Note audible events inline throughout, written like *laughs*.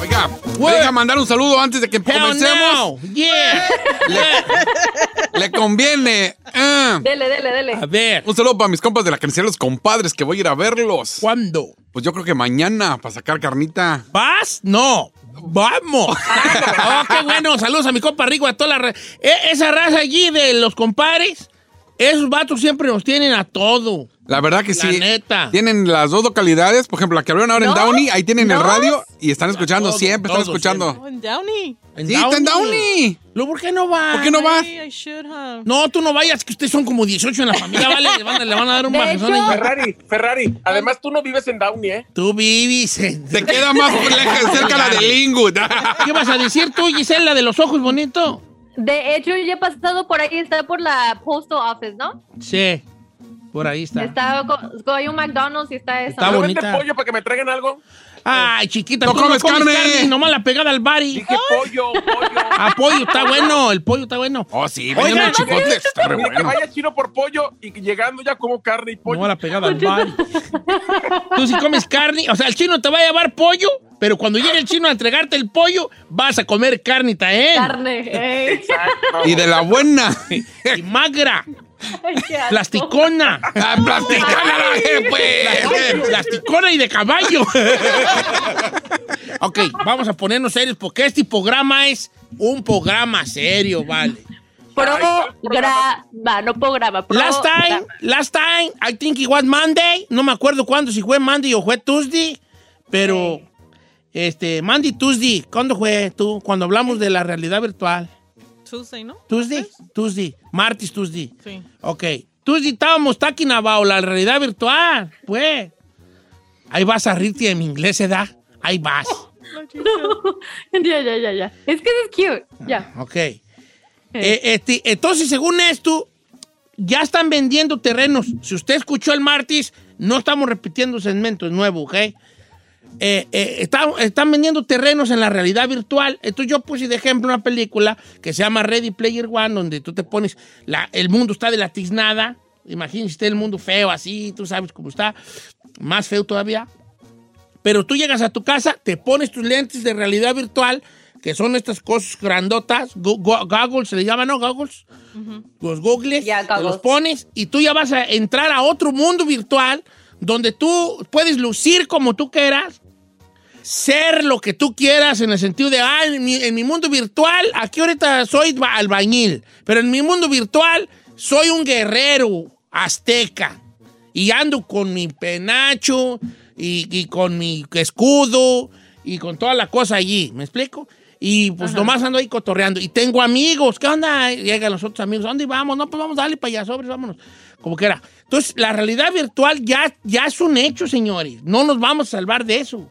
Oiga, ¿me deja mandar un saludo antes de que comencemos? no. Yeah. Le conviene. Ah. Dele, dele, dele. A ver, Un saludo para mis compas de la carnicería Los Compadres, que voy a ir a verlos. ¿cuándo? Pues yo creo que mañana, para sacar carnita. ¿Vas? No. ¡Vamos! *laughs* oh, qué bueno. Saludos a mi compa Rico, a toda la... ra- E- esa raza allí de los compadres, esos vatos siempre nos tienen a todo. La verdad que La sí. neta. Tienen las dos localidades. Por ejemplo, la que abrieron ahora en. Downey, ahí tienen el radio y están escuchando, Todo, siempre están escuchando. In Downey. ¿En Sí, está en Downey. ¿Por qué no vas? ¿Por qué no vas? Hey, I should have. No, tú no vayas, que ustedes son como 18 en la familia, ¿vale? Le van, a- le van a dar un bajezón. Ferrari, Ferrari. Además, tú no vives en Downey, ¿eh? Tú vives en... Te queda más cerca la de Lingwood. ¿Qué vas a decir tú, Gisela, de los ojos bonitos? De hecho, ya he pasado por ahí, está por la postal office, ¿no? Sí, por ahí está. Está, hay un McDonald's y está esa. Está ¿No bonita. vende pollo para que me traigan algo? Ay, chiquita, No tú comes carne. Nomás la pegada al bari. Dije pollo, pollo. Ah, pollo, está bueno, el pollo está bueno. Oh, sí, Oigan. Está re que bueno. vaya chino por pollo y llegando ya como carne y pollo. No la pegada al bari. *laughs* Tú si comes carne, o sea, el chino te va a llevar pollo, pero cuando llegue el chino a entregarte el pollo, vas a comer carne también. Carne. eh. Exacto. Y de la buena. Y magra, Ay, qué asco. plasticona. Ah, Plasticana, pues. Plasticona y de caballo. ok, vamos a ponernos serios porque este programa es un programa serio, vale. Programa, no programa. Last time, last time, I think it was Monday. No me acuerdo cuándo, si fue Monday o fue Tuesday. Pero, este, Monday, Tuesday. ¿Cuándo fue tú? Cuando hablamos de la realidad virtual. Tuesday, ¿no? Tuesday, Tuesday, martes, Tuesday. Sí. Ok. Tuesday estábamos talking about la realidad virtual. Pues. Ahí vas a rirte de mi inglés, ¿edad? Ahí vas. *laughs* ya, ya, ya, ya. Es que es cute. Ya. Ok. Eh, este, entonces, según esto, ya están vendiendo terrenos. Si usted escuchó el martes, no estamos repitiendo segmentos nuevos, ¿ok? Eh, eh, está- están vendiendo terrenos en la realidad virtual. Entonces yo puse de ejemplo una película que se llama Ready Player One, donde tú te pones, la- el mundo está de la tiznada. Imagínese usted el mundo feo así, tú sabes cómo está, más feo todavía. Pero tú llegas a tu casa, te pones tus lentes de realidad virtual, que son estas cosas grandotas, go- go- goggles, se le llaman, ¿no? Goggles. Los goggles, Ya, te los goggles. pones y tú ya vas a entrar a otro mundo virtual donde tú puedes lucir como tú quieras, ser lo que tú quieras en el sentido de, ah, en mi, en mi mundo virtual, aquí ahorita soy ba- albañil, pero en mi mundo virtual soy un guerrero azteca y ando con mi penacho y, y con mi escudo y con toda la cosa allí, ¿me explico? Y pues nomás ando ahí cotorreando. Y tengo amigos, ¿qué onda? Llegan los otros amigos, ¿a dónde vamos? No, pues vamos, dale para allá, sobres, vámonos. Como que era. Entonces, la realidad virtual ya, ya es un hecho, señores. No nos vamos a salvar de eso.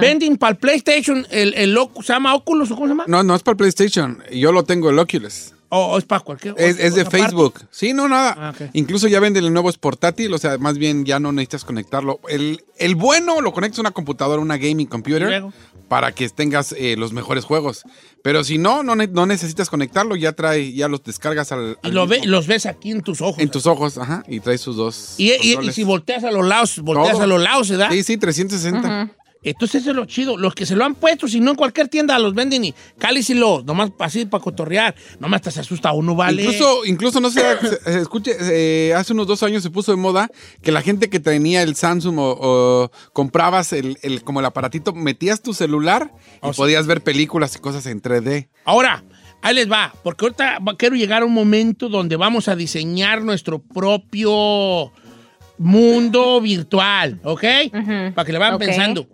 Vending para el PlayStation, el, el loco, ¿se llama Oculus o cómo se llama? No, no es para el PlayStation. Yo lo tengo, el Oculus. O, o es para cualquier. Es, es de parte. Facebook. Sí, no, nada. Ah. Incluso ya venden el nuevo es portátil, o sea, más bien ya no necesitas conectarlo. El, el bueno lo conectas a una computadora, una gaming ¿Y computer, para que tengas eh, los mejores juegos. Pero si no, no, no necesitas conectarlo, ya trae, ya los descargas al, Y lo ve- los ves aquí en tus ojos. en tus ojos, ajá, y trae sus dos. y, y- si volteas a los lados, volteas Todo. a los lados, ¿verdad? Sí, sí, 360. Entonces eso es lo chido. Los que se lo han puesto, si no en cualquier tienda los venden y cáliselo, nomás así para cotorrear. Nomás te se asusta uno, ¿vale? Incluso, incluso no sé, se- se escuche, eh, hace unos dos años se puso de moda que la gente que tenía el Samsung o, o comprabas el, el- como el aparatito, metías tu celular y sí. podías ver películas y cosas en 3D. Ahora, ahí les va, porque ahorita quiero llegar a un momento donde vamos a diseñar nuestro propio mundo virtual, ¿ok? Para que le vayan pensando.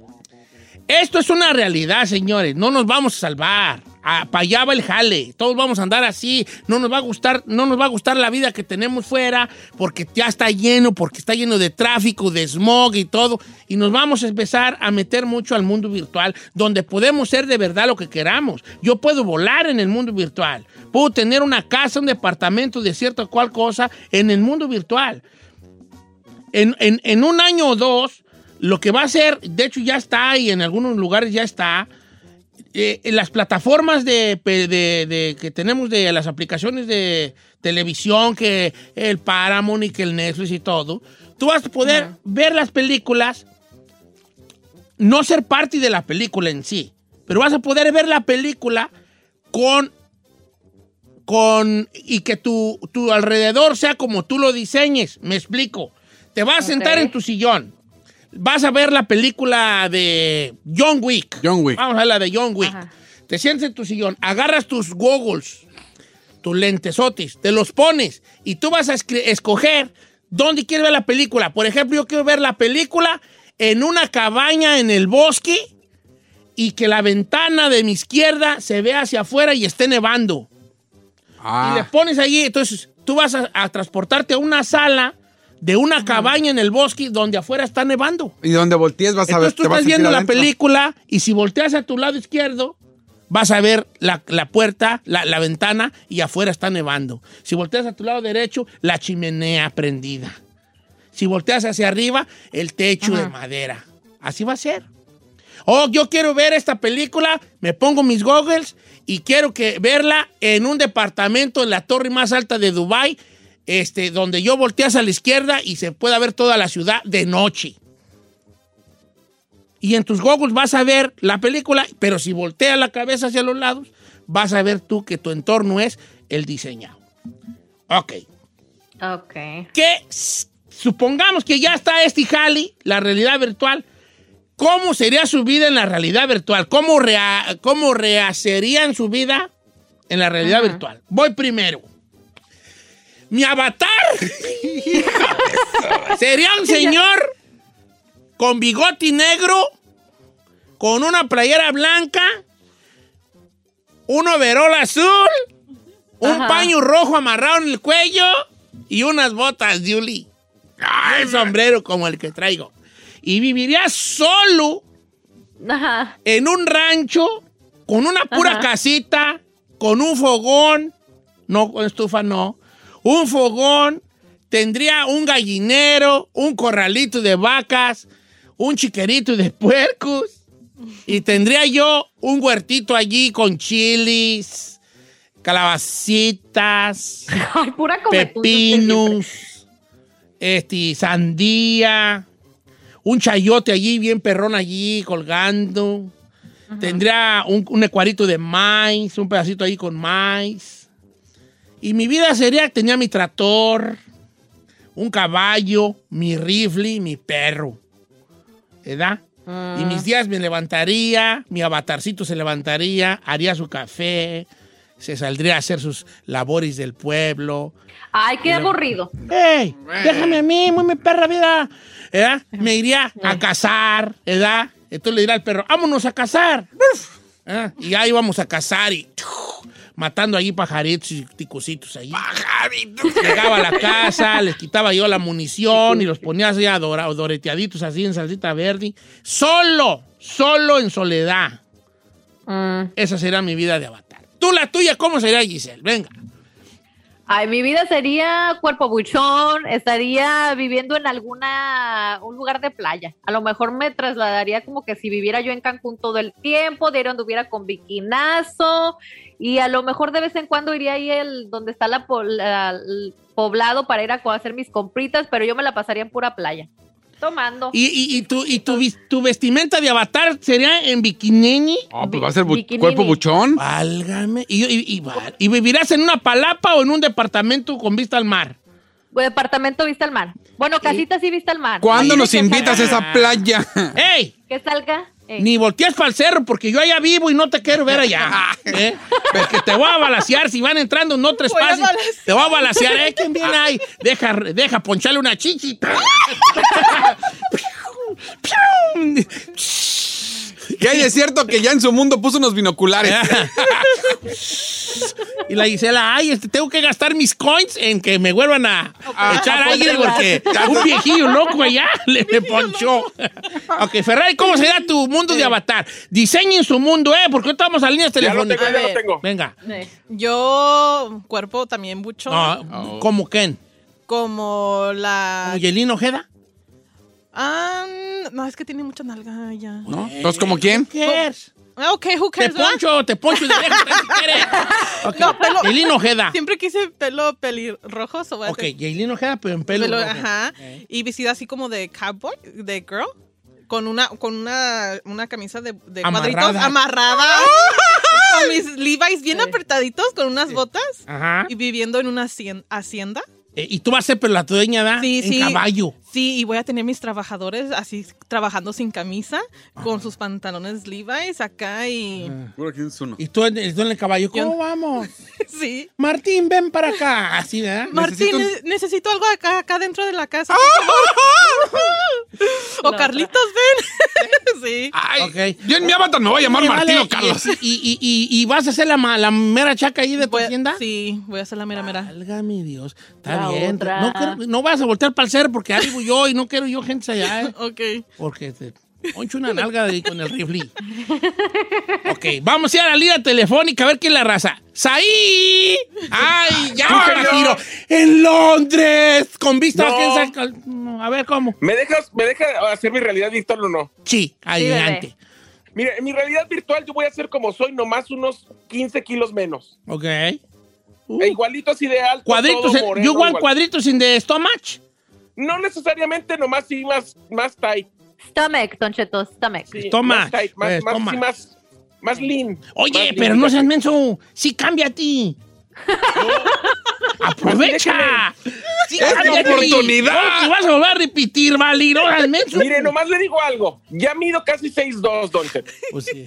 Esto es una realidad, señores. No nos vamos a salvar. Para allá va el jale. Todos vamos a andar así. No nos va a gustar, no nos va a gustar la vida que tenemos fuera, porque ya está lleno, porque está lleno de tráfico, de smog y todo. Y nos vamos a empezar a meter mucho al mundo virtual, donde podemos ser de verdad lo que queramos. Yo puedo volar en el mundo virtual. Puedo tener una casa, un departamento de cierta cual cosa en el mundo virtual en, en- en un año o dos, lo que va a ser, de hecho ya está y en algunos lugares ya está, eh, en las plataformas de, pe- de- de- que tenemos de las aplicaciones de televisión, que el Paramount y que el Netflix y todo, tú vas a poder ver las películas, no ser parte de la película en sí, pero vas a poder ver la película con con y que tu, tu alrededor sea como tú lo diseñes. Me explico. Te vas a sentar en tu sillón. Vas a ver la película de John Wick. John Wick. Vamos a ver la de John Wick. Ajá. Te sientas en tu sillón, agarras tus goggles, tus lentesotis, te los pones y tú vas a escoger dónde quieres ver la película. Por ejemplo, yo quiero ver la película en una cabaña en el bosque y que la ventana de mi izquierda se vea hacia afuera y esté nevando y le Ah, pones allí. Entonces, tú vas a, a transportarte a una sala de una cabaña en el bosque donde afuera está nevando. y donde voltees vas a ver. Entonces tú estás viendo la adentro. película y si volteas a tu lado izquierdo, vas a ver la, la puerta, la, la ventana y afuera está nevando. Si volteas a tu lado derecho, la chimenea prendida. Si volteas hacia arriba, el techo de madera. Así va a ser. Oh, yo quiero ver esta película, me pongo mis goggles y quiero que verla en un departamento en la torre más alta de Dubai, este, donde yo volteas a la izquierda y se pueda ver toda la ciudad de noche. Y en tus goggles vas a ver la película, pero si volteas la cabeza hacia los lados, vas a ver tú que tu entorno es el diseñado. Ok. Ok. Que supongamos que ya está este jali, la realidad virtual. ¿Cómo sería su vida en la realidad virtual? ¿Cómo, rea- cómo rehacerían su vida en la realidad virtual? Voy primero. Mi avatar sería un señor con bigote negro, con una playera blanca, un overol azul, un Ajá. paño rojo amarrado en el cuello y unas botas de Uli. Un sombrero como el que traigo. Y viviría solo Ajá. en un rancho con una pura Ajá. casita, con un fogón, no con estufa, no, un fogón, tendría un gallinero, un corralito de vacas, un chiquerito de *laughs* puercos, y tendría yo un huertito allí con chilis, calabacitas, *laughs* Ay, pura pepinos, este, sandía, un chayote allí, bien perrón allí, colgando. Tendría un, un ecuarito de maíz, un pedacito ahí con maíz. Y mi vida sería, tenía mi tractor, un caballo, mi rifle, mi perro. ¿Verdad? Y mis días me levantaría, mi avatarcito se levantaría, haría su café, se saldría a hacer sus labores del pueblo. Ay, qué aburrido. ¡Ey! Déjame a mí, muy mi perra vida. ¿Verdad? Me iría a cazar, ¿verdad? Entonces le dirá al perro, vámonos a cazar. ¿Ah? Y ahí vamos a cazar y ¡tiu! Matando allí pajaritos y ticucitos allí. Llegaba a la casa, *laughs* les quitaba yo la munición y los ponía así adora- doreteaditos así en salsita verde. Solo, solo en soledad. Mm. Esa será mi vida de avatar. Tú, la tuya, ¿cómo sería, Giselle? Venga. Ay, mi vida sería cuerpo buchón, estaría viviendo en alguna, un lugar de playa. A lo mejor me trasladaría como que si viviera yo en Cancún todo el tiempo, de ahí anduviera con bikinazo, y a lo mejor de vez en cuando iría ahí el, donde está la, el poblado para ir a hacer mis compritas, pero yo me la pasaría en pura playa. Tomando. ¿Y, y, y tu, y tu, vestimenta de avatar sería en bikini? Ah, pues va a ser bu- Bikinini. cuerpo buchón. Válgame. ¿Y, y, y, val- ¿Y vivirás en una palapa o en un departamento con vista al mar? Departamento vista al mar. Bueno, casita sí vista al mar. ¿Cuándo nos invitas a esa playa? ¡Ey! Que salga. Ey. Ni voltees para el cerro porque yo allá vivo y no te quiero ver allá. *laughs* ¿eh? Porque te voy a balasear si van entrando en otro Voy a espacio. balasear. Te voy a balasear. ¿eh? ¿Quién viene ahí? Deja, deja poncharle una chichita. *laughs* *laughs* Que hay de cierto que ya en su mundo puso unos binoculares. *laughs* y la Gisela, ay, este, tengo que gastar mis coins en que me vuelvan a, a echar a aire porque un viejillo loco allá le me ponchó. ok, Ferrari, ¿cómo será tu mundo de avatar? Diseñen su mundo, ¿eh? Porque ahorita vamos a líneas Ya lo tengo, telefónicas. ya lo tengo. Venga. Ey. Yo, cuerpo también bucho. No, ¿Cómo quién? Como la. ¿Como Yelín Ojeda? Ah, no, es que tiene mucha nalga ya. ¿No? Entonces, ¿como quién? Ah, ok, who Te cares, ¿verdad? poncho, te poncho de lejos, si quieres. *laughs* Ok, No, pelo- Yailin Ojeda. Siempre quise pelo pelirrojo. so voy a Ok, Yailin Ojeda, pero en pelo. pelo, rojo. ajá. Y vestida así como de cowboy, de girl. Con una, con una, una camisa de, de Amarrada. cuadritos amarrada. *laughs* con mis Levi's bien Sí. apretaditos, con unas botas. Ajá. Y viviendo en una hacien- hacienda. Eh, y tú vas a ser pero la dueña, ¿da? Sí, en sí. caballo. Sí, y voy a tener mis trabajadores así trabajando sin camisa, con sus pantalones Levi's acá y... ¿Quién es uno? Y tú en, tú en el caballo, ¿cómo Yo- vamos? *laughs* Sí. Martín, ven para acá. Así, ¿verdad? Martín, Necesito necesito algo acá, acá dentro de la casa. favor. *laughs* *laughs* o Carlitos, ven. *laughs* sí. Ay, Ok. Yo en mi avatar me voy a llamar Oye, Martín vale, o Carlos. Y, y, y, y, y vas a hacer la, mera chaca ahí de tu Voy tienda. Sí, voy a hacer la mera mera. Válgame Dios. Está La bien. No, quiero- no vas a voltear para el cerro porque ahí vivo yo y no quiero yo gente allá, ¿eh? *laughs* Ok. Porque te poncho una nalga de, con el rifle. ok, vamos a ir a la línea telefónica a ver quién es la raza. ¡Saí! ¡Ay, ya Sí, la señor. giro! ¡En Londres! Con vista a No. quién saca. No, A ver cómo. ¿Me dejas, ¿Me deja hacer mi realidad virtual o no? Sí, adelante. Mire, en mi realidad virtual yo voy a ser como soy, nomás unos 15 kilos menos. ok. Uh, E igualito así de alto. cuadritos, todo en- moreno, you want igual. cuadritos in the stomach? No necesariamente, nomás sí más, más tight. Stomach, Don Cheto, stomach. Sí, Stomach, Más tight, más, pues, más, stomach. sí, más, más lean. Oye, Más lean, pero no seas menso. Sí, cambia a ti. *laughs* ¡Aprovecha! Sí, ¡Es cambia mi a ti. oportunidad! No te vas a volver a repetir, vale. No. Mire, nomás le digo algo. Ya mido casi 6'2", Don Cheto. Pues sí.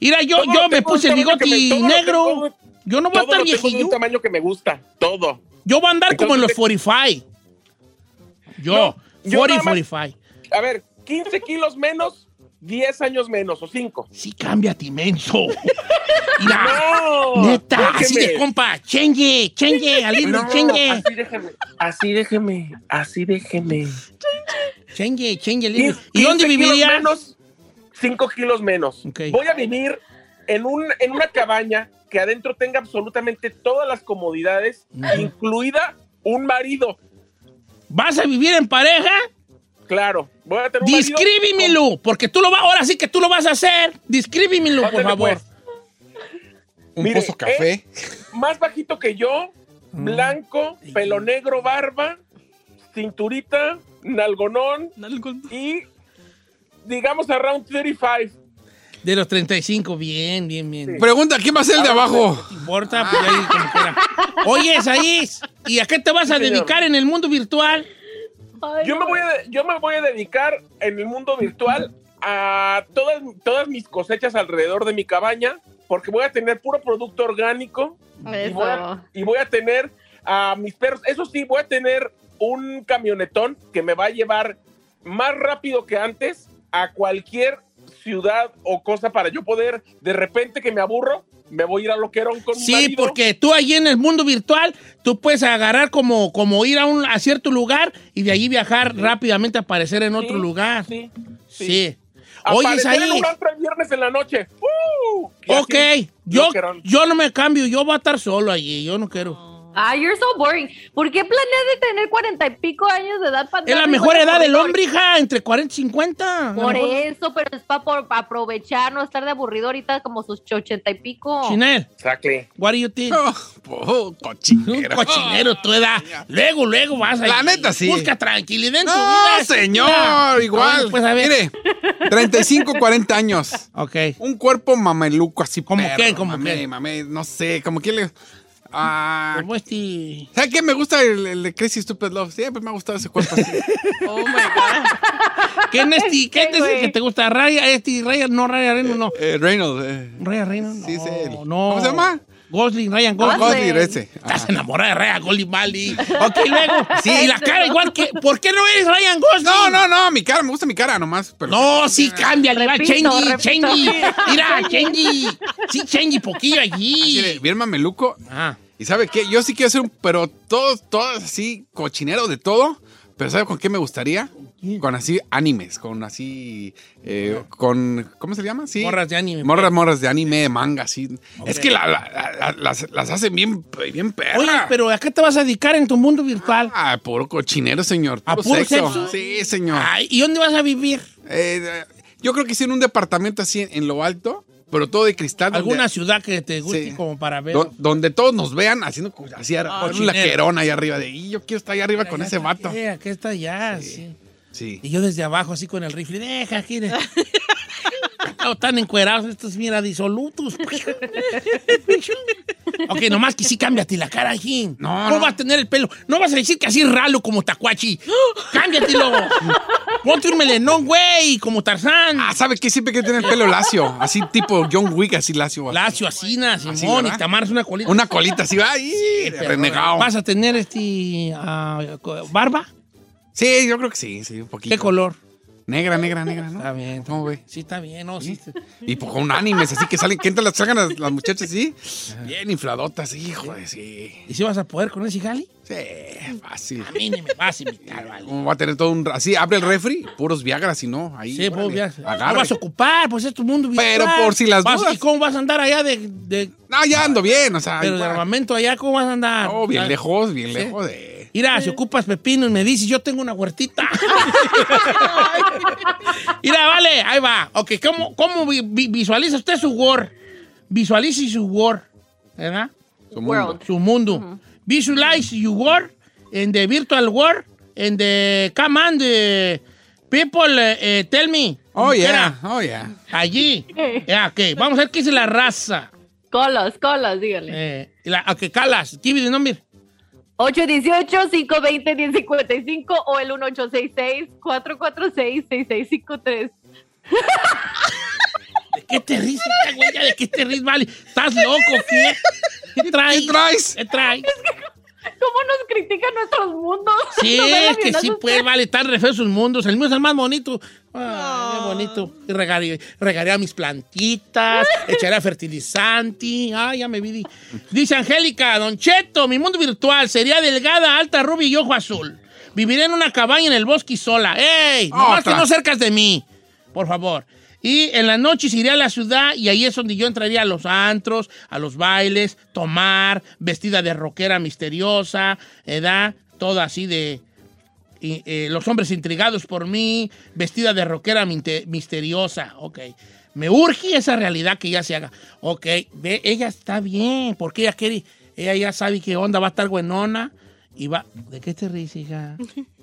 Mira, yo, Todo yo me puse el bigote me- negro. tengo- Yo no voy a estar tengo viejillo. un tamaño que me gusta. Todo. Yo voy a andar como en los Entonces, 45. Yo, No, yo 40, nada más- 45. A ver, 15 kilos menos, 10 años menos o 5. Sí, cámbiate, menso. *laughs* Mira, No, neta, así de compa. Chengue, chengue, al No, chengue. así déjeme, así déjeme, así déjeme. Chengue, chengue. al- 15 ¿Y dónde kilos vivirías? menos, 5 kilos menos. Ok. Voy a vivir en, un, en una cabaña que adentro tenga absolutamente todas las comodidades, incluida un marido. ¿Vas a vivir en pareja? Claro, voy a tener un marido Descríbimelo, porque tú lo vas, ahora sí que tú lo vas a hacer. Descríbimelo, por favor. pues. Un Mire, pozo café. con- más bajito que yo, blanco, pelo negro, barba, cinturita, nalgonón y digamos around 35. De los 35, bien, bien, bien. Pregunta, ¿quién va a ser el de abajo? ¿Te importa? Pues ahí como quiera. Oye, Saís, ¿y a qué te vas a Sí, señor. dedicar en el mundo virtual? Ay, Yo me, voy a, yo me voy a dedicar en el mundo virtual a todas, todas mis cosechas alrededor de mi cabaña, porque voy a tener puro producto orgánico y voy, a, Eso. y voy a tener a mis perros. Eso sí, voy a tener un camionetón que me va a llevar más rápido que antes a cualquier ciudad o cosa para yo poder, de repente que me aburro, me voy a ir a loquerón con Sí, marido. porque tú allí en el mundo virtual, tú puedes agarrar como, como ir a, un, a cierto lugar y de allí viajar rápidamente a aparecer en otro Sí, lugar. Sí. Sí. Oye, Aparecer en Saís. un el viernes en la noche. ¡Uh! Ok, yo, loquerón. yo no me cambio, yo voy a estar solo allí, yo no quiero. Ah, you're so boring. ¿Por qué planeas de tener cuarenta y pico años de edad para Es la mejor edad del hombre, hija, entre 40 y 50. Por eso, pero es para aprovechar, no estar de aburrido ahorita como sus ochenta y pico. Chinel, Exactly. what do you think? Oh, oh, Un cochinero. *laughs* cochinero tu edad. Luego, luego vas a. La neta, sí. Busca tranquilidad en tu No, vida. señor, Mira. igual. Pues a ver. Mire, 35, 40 años. *laughs* Ok. Un cuerpo mameluco así. ¿Cómo perro, qué? ¿Cómo mamé, qué? mamé, no sé, como que le. Ah, Como este. ¿Sabe qué? Me gusta el, el de Crazy Stupid Love. Siempre me ha gustado ese cuerpo así. *laughs* Oh my God. ¿Quién es ti? ¿Quién es el güey. que te gusta? Raya, este, Raya, no, Raya Reynolds, no. eh, Reynolds. eh. Raya Reynolds, Sí, no. es él. no. ¿Cómo se llama? Gosling, Ryan Gosling. Gosling. Gosling, ese. Estás enamorada de Ryan Gosling, Bali. Ok, luego. Sí, y la cara igual que. ¿Por qué no eres Ryan Gosling? No, no, no, mi cara, me gusta mi cara nomás. Pero No, sí, cámbiale, va, Repito, Chengi. Chengi. Mira, *laughs* Chengi. Sí, Chengi, poquillo allí. bien mameluco. Ah. Y sabe qué, yo sí quiero hacer un, pero todos, todos así, cochinero de todo. Pero ¿sabe con qué me gustaría? Con así animes, con así, eh, con, ¿cómo se llama? Sí. Morras de anime. Morras, morras de anime, de manga, así. Es que la- la- la- la- las, las hacen bien, bien perra. Oye, pero ¿a qué te vas a dedicar en tu mundo virtual? Ah, puro cochinero, señor. ¿A Puro, puro sexo. sexo? Sí, señor. Ay, ¿y dónde vas a vivir? Eh, yo creo que sí en un departamento así en, en lo alto, pero todo de cristal. donde- ¿Alguna ciudad que te guste Sí. como para ver? do- donde todos nos vean haciendo así, con un laquerón ahí arriba de, y yo quiero estar ahí arriba con ese vato. Aquí está ya, sí. Sí. Y yo desde abajo, así con el rifle, deja aquí. de- *laughs* Oh, están encuerados estos, mira, disolutos. *laughs* ok, nomás que sí cámbiate la cara, Jim. No, ¿Cómo no. vas a tener el pelo? No vas a decir que así ralo como Tacuachi. Cámbiatelo. Ponte un melenón, güey, como Tarzán. Ah, ¿sabe qué? Siempre que tener el pelo lacio, así tipo John Wick, así lacio. Lacio, Así, Simón, y amarras una colita. Una colita así, Pero, renegado. ¿Vas a tener este ah, barba? Sí, yo creo que sí, sí, un poquito. ¿Qué color? Negra, negra, negra, ¿no? Está bien. ¿Cómo ve? Sí, está bien, ¿no? Sí. Y pues con animes, así que salen, que entran las, salgan las, las muchachas así, bien infladotas, hijo de sí. ¿Y si vas a poder con ese jali? Sí, fácil. A mí ni me vas a invitar, vale. ¿Cómo va a tener todo un... Así, abre el refri, puros Viagra, si no, ahí. Sí, ya. agarre. No vas a ocupar, pues es tu mundo virtual. Pero por si las dudas. ¿Y cómo vas a andar allá de... de No, ya ando bien, o sea. pero de igual. armamento allá, ¿cómo vas a andar? No, bien Ah, lejos, bien Sí. lejos de... Mira, si ocupas pepino y me dices, yo tengo una huertita. *laughs* Mira, vale, ahí va. Ok, ¿cómo, cómo vi- vi- visualiza usted su Word? Visualice su Word, ¿verdad? Su mundo. World. Su mundo. Visualize your world in the virtual world and the come on the people eh, tell me. Oh, ¿Qué yeah, era? oh, yeah. Allí. *laughs* Ya, ok. Vamos a ver qué dice la raza. Colos, colos, dígale. Eh, la, ok, Calas, give me the number. 818-520-1055 o el 1866-446-6653. ¿De qué te ríes, esta güey? ¿De qué te ríes, vale? ¿Estás loco, qué? ¿Qué traes? ¿Qué traes? ¿Qué traes? ¿Cómo nos critican nuestros mundos? *laughs* Sí, es que sí, pues, vale, están re feos sus mundos. El mío es el más bonito. Ay, qué bonito. Regaré, regaré a mis plantitas, *laughs* echaré a fertilizante. Ay, ya me vi. Dice Angélica, Don Cheto, mi mundo virtual sería delgada, alta, rubia y ojo azul. Viviré en una cabaña en el bosque y sola. ¡Ey! Nomás que no cercas de mí. Por favor. Y en las noches iré a la ciudad y ahí es donde yo entraría a los antros, a los bailes, tomar, vestida de rockera misteriosa, edad, todo así de, eh, los hombres intrigados por mí, vestida de rockera misteriosa. Ok. Me urge esa realidad que ya se haga. Ok, ve, ella está bien, porque ella quiere, ella ya sabe qué onda, va a estar buenona y va. ¿De qué te ríes, hija? *laughs*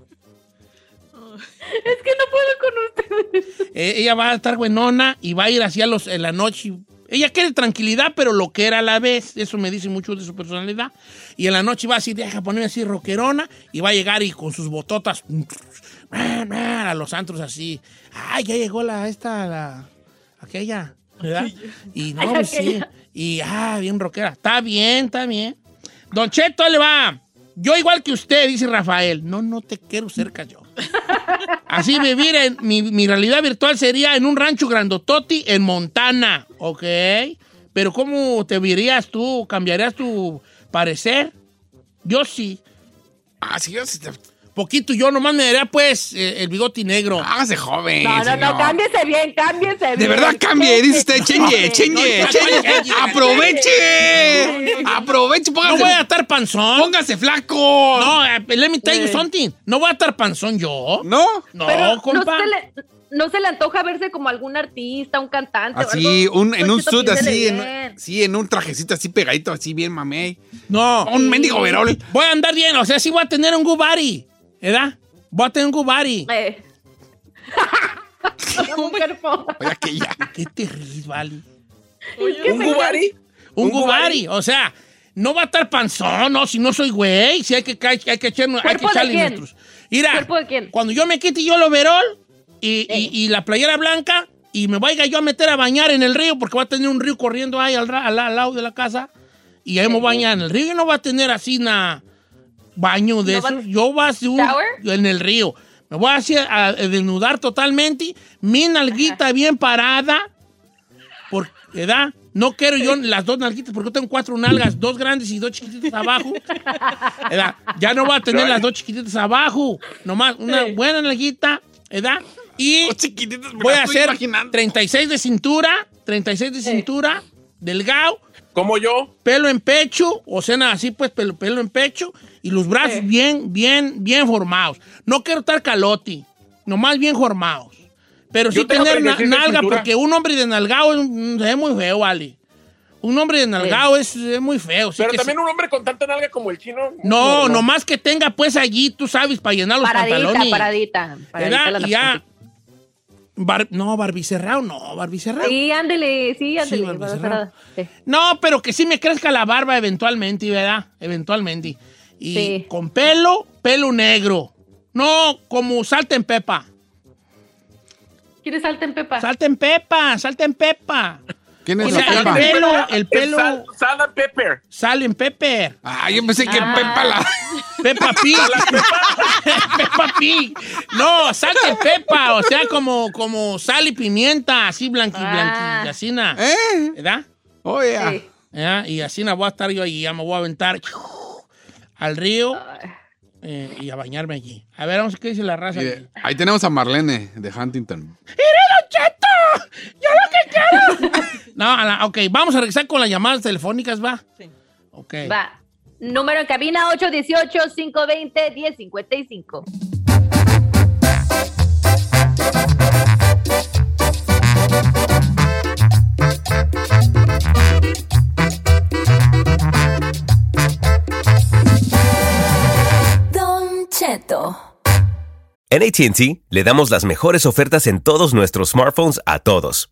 *laughs* Es que no puedo con ustedes. Eh, ella va a estar buenona y va a ir hacia los en la noche. Ella quiere tranquilidad, pero lo que era a la vez. Eso me dice mucho de su personalidad. Y en la noche va a decir, deja ponerme así rockerona y va a llegar y con sus bototas a los antros así. Ay, ya llegó la esta, la aquella, ¿verdad? Y no, pues sí. Y ah, bien rockera. Está bien, está bien. Don Cheto, le va. Yo igual que usted, dice Rafael. No, no te quiero cerca yo. Así vivir en mi, realidad virtual sería en un rancho grandototi en Montana, ¿ok? Pero ¿cómo te verías tú? ¿Cambiarías tu parecer? Yo sí. Ah, sí, yo sí te- Poquito, yo nomás me daría pues eh, el bigote negro. Hágase joven. No, no, no, señor. cámbiese bien, cámbiese bien. De verdad cambie, dice usted, chenye, chenye, No, chenye. chenye. Aproveche. Aproveche, No voy a póngase, estar panzón. póngase flaco. No, eh, let me tell you something. No voy a estar panzón yo. ¿No? No, Pero no compa. se, le, no se le antoja verse como algún artista, un cantante. o Así, algo. un, en un sud así, en, sí, en un trajecito así pegadito, así bien mamey. No. Un mendigo verol. Voy a andar bien, o sea, sí voy a tener un gubari, ¿verdad? Voy a tener un gubari. *laughs* Eh. *laughs* un cuerpo. Oye, que ya. ¿Qué te ríes, vale? ¿Un Gubari? Un ¿Un gubari, o sea, no va a estar panzón, no, si no soy güey, si hay que, ca- hay que, echarnos- hay que ¿Cuerpo de echarle quién? nuestros. Mira, ¿Cuerpo de quién? cuando yo me quite yo lo verol y, y- Eh. y la playera blanca y me vaya yo a meter a bañar en el río, porque va a tener un río corriendo ahí al, al- al lado de la casa, y ahí me voy a bañar en el río y no va a tener así una baño de ¿No esos. Yo voy a hacer un- ¿Shower? en el río. Me voy a, hacer, a, a desnudar totalmente, mi nalguita bien parada, por edad. No quiero yo las dos nalguitas porque yo tengo cuatro nalgas, dos grandes y dos chiquititas abajo. ¿Edad? Ya no voy a tener las dos chiquititas abajo. Nomás una buena nalguita, ¿edad? Y Oh, voy a hacer imaginando. 36 de cintura, 36 de cintura, delgado, Como yo. pelo en pecho, o sea, nada, así pues, pelo, pelo en pecho, y los brazos bien, bien, bien formados. No quiero estar calote, nomás bien formados. Pero sí Yo tener na- 36 de nalga, porque un hombre de nalgado es, mm, es muy feo, vale. Un hombre de nalgado es, es muy feo. Pero que también sí. un hombre con tanta nalga como el chino. No, nomás que tenga pues allí, tú sabes, para llenar los Paradita, pantalones. paradita. paradita ¿Verdad? la Y ya. Bar- no, barbicerrado, no, barbicerrado. Sí, ándele, sí, ándele. Sí. No, pero que sí me crezca la barba eventualmente, ¿verdad? Eventualmente. Y Sí. con pelo, pelo negro. No como salta en pepa. ¿Quieres salta en pepa? Salta en pepa, salta en pepa. ¿Quién O es sea, la el Pepa? pelo, el pelo, Sal, sal and pepper. sal en pepper. Ah, yo pensé que Ah. Pepa la. *laughs* Peppa Pig. Peppa *laughs* Pig. No, salta en pepa. O sea, como, como sal y pimienta, así blanqui, Ah. blanqui, así na. ¿Eh? ¿Verdad? Oh, yeah. Sí. ¿Ya? Y así na voy a estar yo ahí, ya me voy a aventar al río eh, y a bañarme allí. A ver, vamos a ver qué dice la raza. Mire, aquí. ahí tenemos a Marlene de Huntington. ¡Cheto! ¡Yo lo que quiero! *laughs* no, a la- ok, vamos a regresar con las llamadas telefónicas, ¿va? Sí. Ok. Va. Número en cabina 818-520-1055. Don Cheto. En ATT le damos las mejores ofertas en todos nuestros smartphones a todos.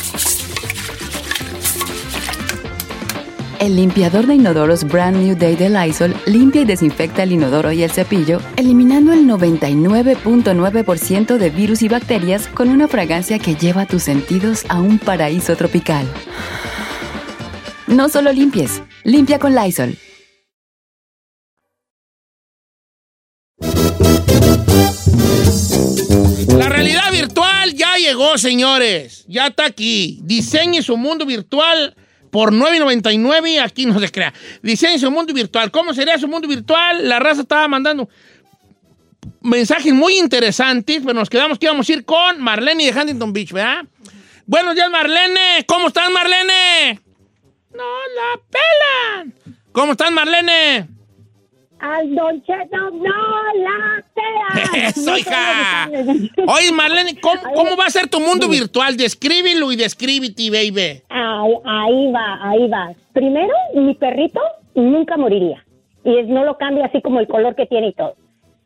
El limpiador de inodoros Brand New Day de Lysol limpia y desinfecta el inodoro y el cepillo, eliminando el 99.9% de virus y bacterias con una fragancia que lleva tus sentidos a un paraíso tropical. No solo limpies, limpia con Lysol. La realidad virtual ya llegó, señores. Ya está aquí. Diseñe su mundo virtual por 9.99 y aquí no se crea. Su mundo virtual. ¿Cómo sería su mundo virtual? La raza estaba mandando mensajes muy interesantes, pero nos quedamos que íbamos a ir con Marlene de Huntington Beach, ¿verdad? Buenos días, Marlene. ¿Cómo estás, Marlene? No la pelan. ¿Cómo estás, Marlene? Al Don Cheto no la pela. *laughs* Eso, hija. Oye, Marlene, ¿cómo, cómo va a ser tu mundo virtual? Descríbelo y descríbete, baby. Ahí, ahí va, ahí va. Primero, mi perrito nunca moriría. Y es- no lo cambia así como el color que tiene y todo.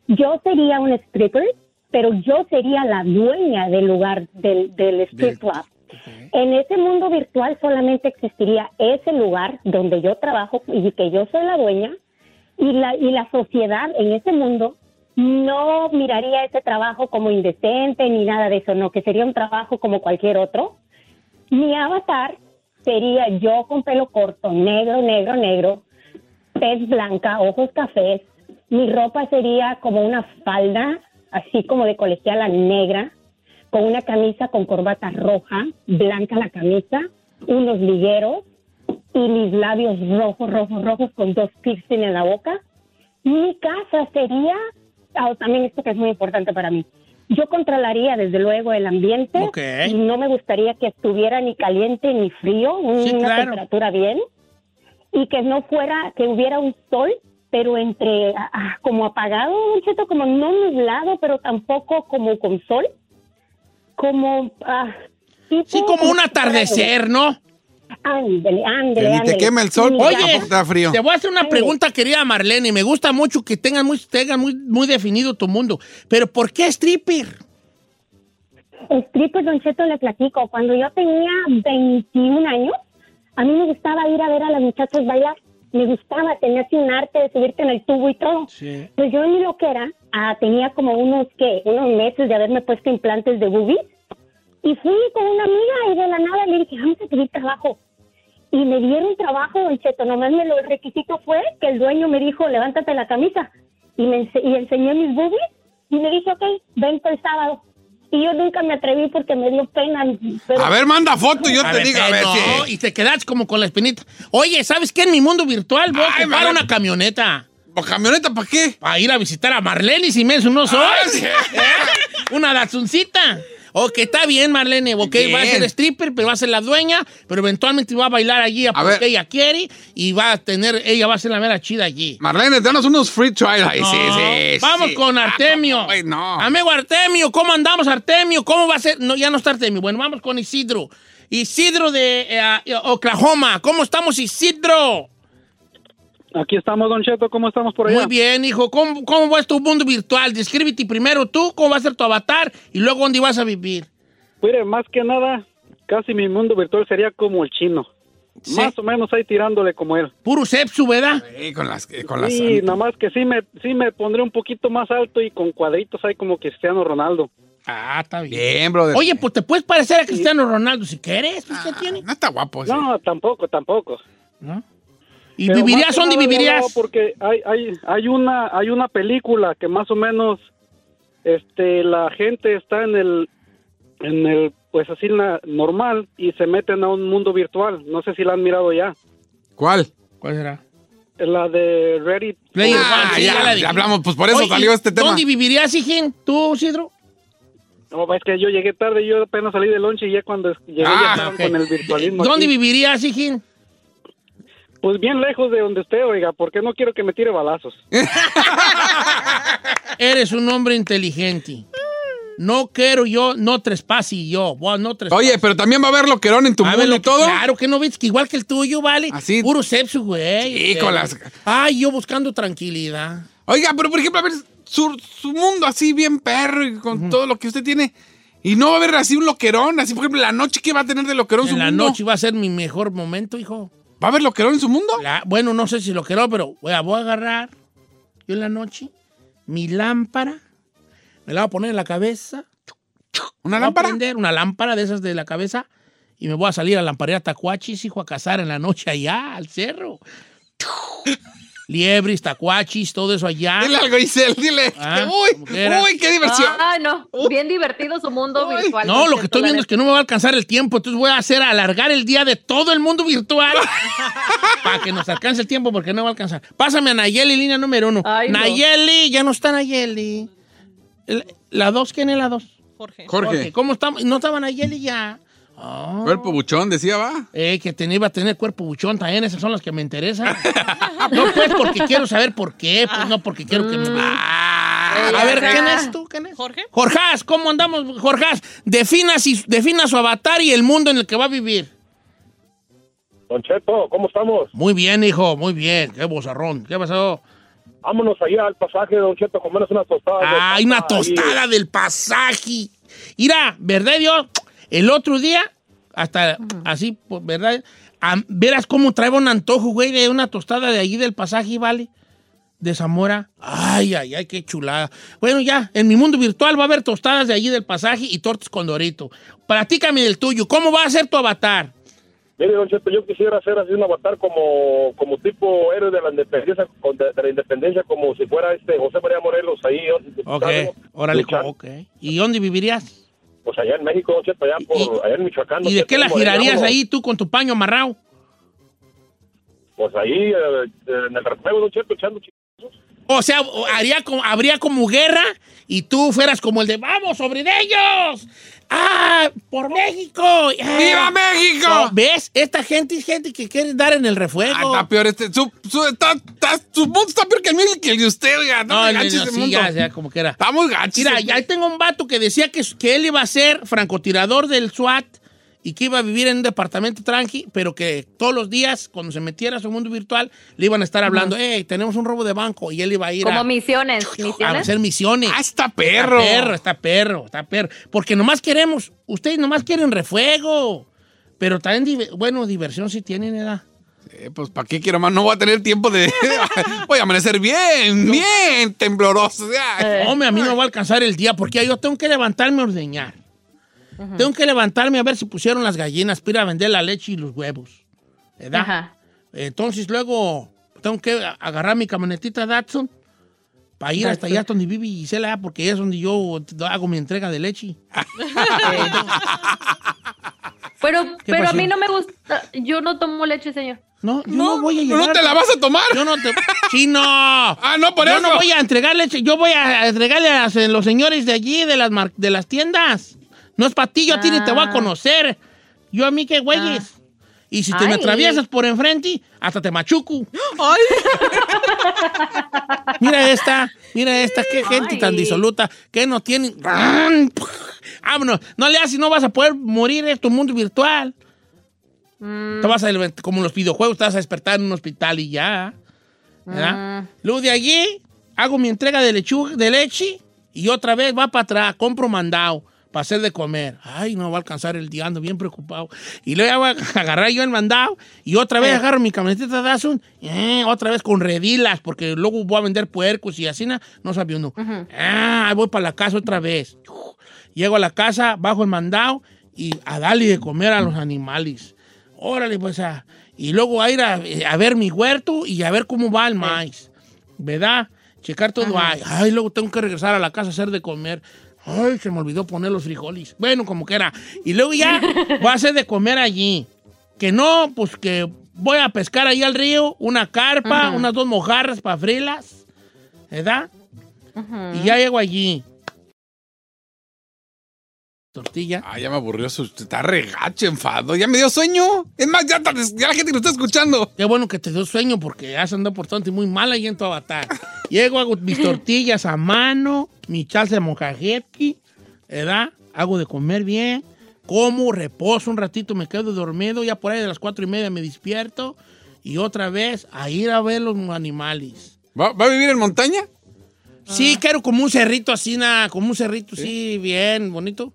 Yo sería un stripper, pero yo sería la dueña del lugar del, del strip club. En ese mundo virtual solamente existiría ese lugar donde yo trabajo y que yo soy la dueña y la, y la sociedad en ese mundo no miraría ese trabajo como indecente ni nada de eso, no, que sería un trabajo como cualquier otro. Mi avatar sería yo con pelo corto, negro, negro, negro, tez blanca, ojos cafés. Mi ropa sería como una falda, así como de colegiala negra, con una camisa con corbata roja, blanca la camisa, unos ligueros y mis labios rojos, rojos, rojos con dos piercing en la boca. Mi casa sería, ah, también esto que es muy importante para mí, yo controlaría desde luego el ambiente Ok. y no me gustaría que estuviera ni caliente ni frío, Sí, una claro. temperatura bien y que no fuera, que hubiera un sol, pero entre ah, ah, como apagado, Don Cheto, como no nublado, pero tampoco como con sol, como ah, tipo- Sí, como un atardecer, ¿no? Ándele, Que ándele, ni te quema el sol. Oye, da frío. te voy a hacer una pregunta, querida Marlene. Me gusta mucho que tengan muy, tengan muy, muy definido tu mundo. Pero ¿por qué stripper? Stripper, Don Cheto, le platico. Cuando yo tenía 21 años, a mí me gustaba ir a ver a las muchachas bailar. Me gustaba, tenía así un arte de subirte en el tubo y todo. Sí. Pues yo en mi loquera ah, tenía como unos, ¿qué? Unos meses de haberme puesto implantes de boobies. Y fui con una amiga y de la nada le dije, vamos a pedir trabajo. Y me dieron trabajo, Don Cheto. Nomás me lo, el requisito fue que el dueño me dijo, levántate la camisa. Y me ense- y enseñé mis boobies y me dije, ok, vente el sábado. Y yo nunca me atreví porque me dio pena. pero- A ver, manda foto y yo A te ver, digo, a ver no, si... y te quedas como con la espinita. Oye, ¿sabes qué? En mi mundo virtual voy a Ay, ocupar Marlene. una camioneta. ¿O camioneta para qué? Para ir a visitar a Marlene y si me no soy. Ah, sí. *laughs* Una Datsuncita. Ok, está bien, Marlene. Ok, Bien. va a ser stripper, pero va a ser la dueña, pero eventualmente va a bailar allí a, A porque ver. ella quiere y va a tener, ella va a ser la mera chida allí. Marlene, danos unos free trials. Ay, sí, No, sí, Vamos sí. con Ah, Artemio. no, güey, no. Amigo Artemio, ¿cómo andamos, Artemio? ¿Cómo va a ser? No, ya no está Artemio. Bueno, vamos con Isidro. Isidro de eh, Oklahoma. ¿Cómo estamos, Isidro? Aquí estamos, Don Cheto. ¿Cómo estamos por allá? Muy bien, hijo. ¿Cómo, ¿Cómo va tu mundo virtual? Descríbete primero tú, cómo va a ser tu avatar y luego dónde vas a vivir. Mire, más que nada, casi mi mundo virtual sería como el chino. Sí. Más o menos ahí tirándole como él. Puro sepsu, ¿verdad? Sí, con las... eh, Con las Sí, nada más que sí me, sí me pondré un poquito más alto y con cuadritos ahí como Cristiano Ronaldo. Ah, está bien. Bien, brother. Oye, pues te puedes parecer a Cristiano Ronaldo si quieres. Pues, ¿qué tiene? No está guapo ese. No, tampoco, tampoco. ¿No? ¿Y Pero vivirías dónde vivirías? hablaba Porque hay, hay, hay, una, hay una película que más o menos este, la gente está en el, en el, pues así na- normal y se meten a un mundo virtual. No sé si la han mirado ya. ¿Cuál? ¿Cuál será? La de Ready. Player Ah, One, sí, ya, la ya hablamos, pues por eso Oye, salió este tema. ¿Dónde vivirías, hijín? ¿Tú, Isidro? No, es que yo llegué tarde, yo apenas salí de lunch y ya cuando llegué Ah, ya estaban ok. con el virtualismo. ¿Dónde aquí. vivirías, hijín? Pues bien lejos de donde esté, oiga, porque no quiero que me tire balazos. *laughs* Eres un hombre inteligente. No quiero yo, no trespasi yo. Bueno, no trespasi. Oye, pero también va a haber loquerón en tu mundo y todo. Claro que no ves que igual que el tuyo, vale. Así. Puro sepsu, güey. Sí, con las- Ay, yo buscando tranquilidad. Oiga, pero por ejemplo, a ver, su, su mundo así bien perro y con todo lo que usted tiene. Y no va a haber así un loquerón, así por ejemplo, la noche que va a tener de loquerón En su la mundo. noche va a ser mi mejor momento, hijo. ¿Va a haber loquerón en su mundo? La- bueno, no sé si lo quiero, pero voy a, voy a agarrar yo en la noche mi lámpara, me la voy a poner en la cabeza. ¿Una voy a lámpara? prender una lámpara de esas de la cabeza y me voy a salir a la lamparera Tacuachis, hijo, a cazar en la noche allá, al cerro. Liebres, tacuachis, todo eso allá. Dile algo, Isel, dile. Ah, *laughs* uy, uy, qué diversión. Ay, no. Bien divertido su mundo virtual. No, lo que estoy viendo es que no me va a alcanzar el tiempo, entonces voy a hacer alargar el día de todo el mundo virtual *laughs* para que nos alcance el tiempo porque no va a alcanzar. Pásame a Nayeli, línea número uno. Ay, no. Nayeli, ya no está Nayeli. El- ¿La dos? ¿Quién es la dos? Jorge. Jorge. ¿Cómo estamos? No estaba Nayeli ya. Ah. Cuerpo buchón, decía, va. Eh, que tenía, iba a tener cuerpo buchón también, esas son las que me interesan. no, pues porque quiero saber por qué, pues no porque quiero que me... Ah, a ver. ¿quién es tú? ¿Quién es? Jorge. Jorjás, ¿cómo andamos, Jorjás? Defina, si- defina su avatar y el mundo en el que va a vivir. Don Cheto, ¿cómo estamos? Muy bien, hijo, muy bien. Qué bozarrón. ¿Qué pasó? Vámonos allá al pasaje, Don Cheto, comernos unas tostadas. Ay, una ahí. tostada del pasaje. Mira, ¿verdad, Dios? El otro día, hasta así, pues, ¿verdad? Verás cómo traeba un antojo, güey, de una tostada de allí del pasaje, ¿vale? De Zamora. Ay, ay, ay, qué chulada. Bueno, ya, en mi mundo virtual va a haber tostadas de allí del pasaje y tortas con dorito. Platícame del tuyo. ¿Cómo va a ser tu avatar? Mire, Don Cheto, yo quisiera hacer así un avatar como, como tipo héroe de la independencia, de, de la independencia, como si fuera este José María Morelos ahí. Ok, órale, ok. ¿Y dónde vivirías? Pues allá en México, Cheto, allá, por, ¿Y- allá en Michoacán. ¿Y de qué la girarías ahí tú con tu paño amarrado? Pues ahí, eh, en el refuego, Don Cheto, echando ch- O sea, haría como, habría como guerra y tú fueras como el de ¡Vamos sobre de ellos! ¡Ah! ¡Por México! ¡Ah! ¡Viva México! No, ¿Ves? Esta gente es gente que quiere dar en el Ah, refuego. está peor este. Su, su, está, está- su mundo está peor que el mío y que el de usted, oiga. No, no, no, no, sí, mundo. ya, ya, como que era. Está muy gacho. Mira, ahí tengo un vato que decía que, que él iba a ser francotirador del SWAT y que iba a vivir en un departamento tranqui, pero que todos los días, cuando se metiera a su mundo virtual, le iban a estar hablando, hey, tenemos un robo de banco, y él iba a ir Como a, misiones, a hacer misiones. Ah, está perro. Está perro, está perro, está perro. Porque nomás queremos, ustedes nomás quieren refuego. Pero también, bueno, diversión sí tienen, ¿verdad? Eh, pues, ¿para qué quiero más? No voy a tener tiempo de... *laughs* voy a amanecer bien, bien tembloroso. ya. Hombre, a mí no me va a alcanzar el día porque yo tengo que levantarme a ordeñar. Tengo que levantarme a ver si pusieron las gallinas para ir a vender la leche y los huevos. ¿Verdad? Ajá. Entonces luego tengo que a- agarrar mi camionetita Datsun para ir hasta allá donde vive Gisela, porque es donde yo hago mi entrega de leche. *laughs* *laughs* Pero, ¿Qué pero a mí no me gusta. Yo no tomo leche, señor. No, yo no, voy a llevar. ¿No te la vas a tomar? Yo no te. ¡Chino! *laughs* Ah, no, por yo eso. no voy a entregar leche, yo voy a entregarle a los señores de allí, de las, mar- de las tiendas. No es para ti, yo a ti ni te voy a Ah. conocer. Yo a mí qué güeyes. Y si te me Ay. atraviesas por enfrente, hasta te machuco. Ay, *laughs* Mira esta, mira esta, qué gente Ay. tan disoluta, que no tienen... Vámonos, no le haces, no vas a poder morir en tu mundo virtual. Mm, Te vas a, como en los videojuegos, te vas a despertar en un hospital y ya. ¿verdad? mm. Luego de allí, hago mi entrega de, lechuga, de leche y otra vez va para atrás, compro mandado para hacer de comer. Ay, no va a alcanzar el día, ando bien preocupado. Y luego ya voy a agarrar yo el mandado y otra vez agarro mi camionetita Datsun, eh, otra vez con redilas, porque luego voy a vender puercos y así, na- no sabía uno. Ah, ahí voy para la casa otra vez. Llego a la casa, bajo el mandado y a darle de comer a los animales. Órale, pues, a- y luego a ir a, a ver mi huerto y a ver cómo va el maíz. ¿Verdad? Checar todo ahí. Ay, luego tengo que regresar a la casa a hacer de comer. Ay, se me olvidó poner los frijoles. Bueno, como que era. Y luego ya *laughs* voy a hacer de comer allí. Que no, pues que voy a pescar ahí al río, una carpa, unas dos mojarras para frilas. ¿Verdad? Y ya llego allí. Tortilla. Ah, ya me aburrió su. Está regacho, enfado. Ya me dio sueño. Es más, ya, ya la gente lo está escuchando. Qué bueno que te dio sueño porque has andado por tanto y muy mal ahí en tu avatar. *laughs* Llego, hago mis tortillas a mano, mi salsa de monjajepki, ¿verdad? Hago de comer bien, como, reposo un ratito, me quedo dormido, ya por ahí de las cuatro y media me despierto y otra vez a ir a ver los animales. ¿Va, va a vivir en montaña? Sí, quiero como un cerrito así, nada, como un cerrito así, bien, bonito.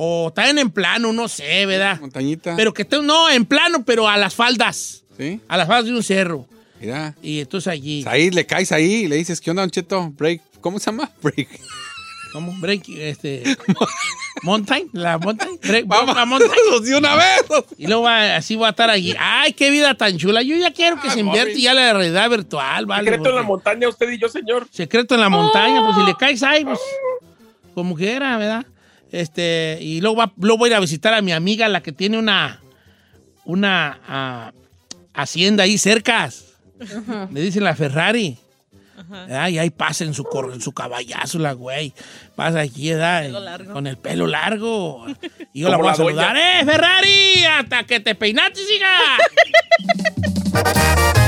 O también en plano, no sé, ¿verdad? Montañita. Pero que esté, no, en plano, pero a las faldas. Sí. A las faldas de un cerro. Mira. Y entonces allí. Ahí le caes ahí y le dices, ¿qué onda, Don Cheto? Break. ¿Cómo se llama? *laughs* Break. ¿Cómo? Break, este. *laughs* Mountain, la mountain. Break, Vamos, la *laughs* mountain. de una vez. Y luego va- así va a estar allí. ¡Ay, qué vida tan chula! Yo ya quiero que Ay, se invierte mami. ya la realidad virtual, ¿vale? Secreto en la montaña, usted y yo, señor. Secreto en la montaña, pues si le caes ahí, pues como quiera, ¿verdad? Este, y luego, va, luego voy a ir a visitar a mi amiga, la que tiene una, una ah, hacienda ahí cerca. Le dicen la Ferrari. ¿verdad? Y ahí pasa en su, en su caballazo la güey. Pasa aquí, largo. Con el pelo largo. Y yo la voy a la saludar. ¡Eh, Ferrari! ¡Hasta que te peinaste, siga! *laughs*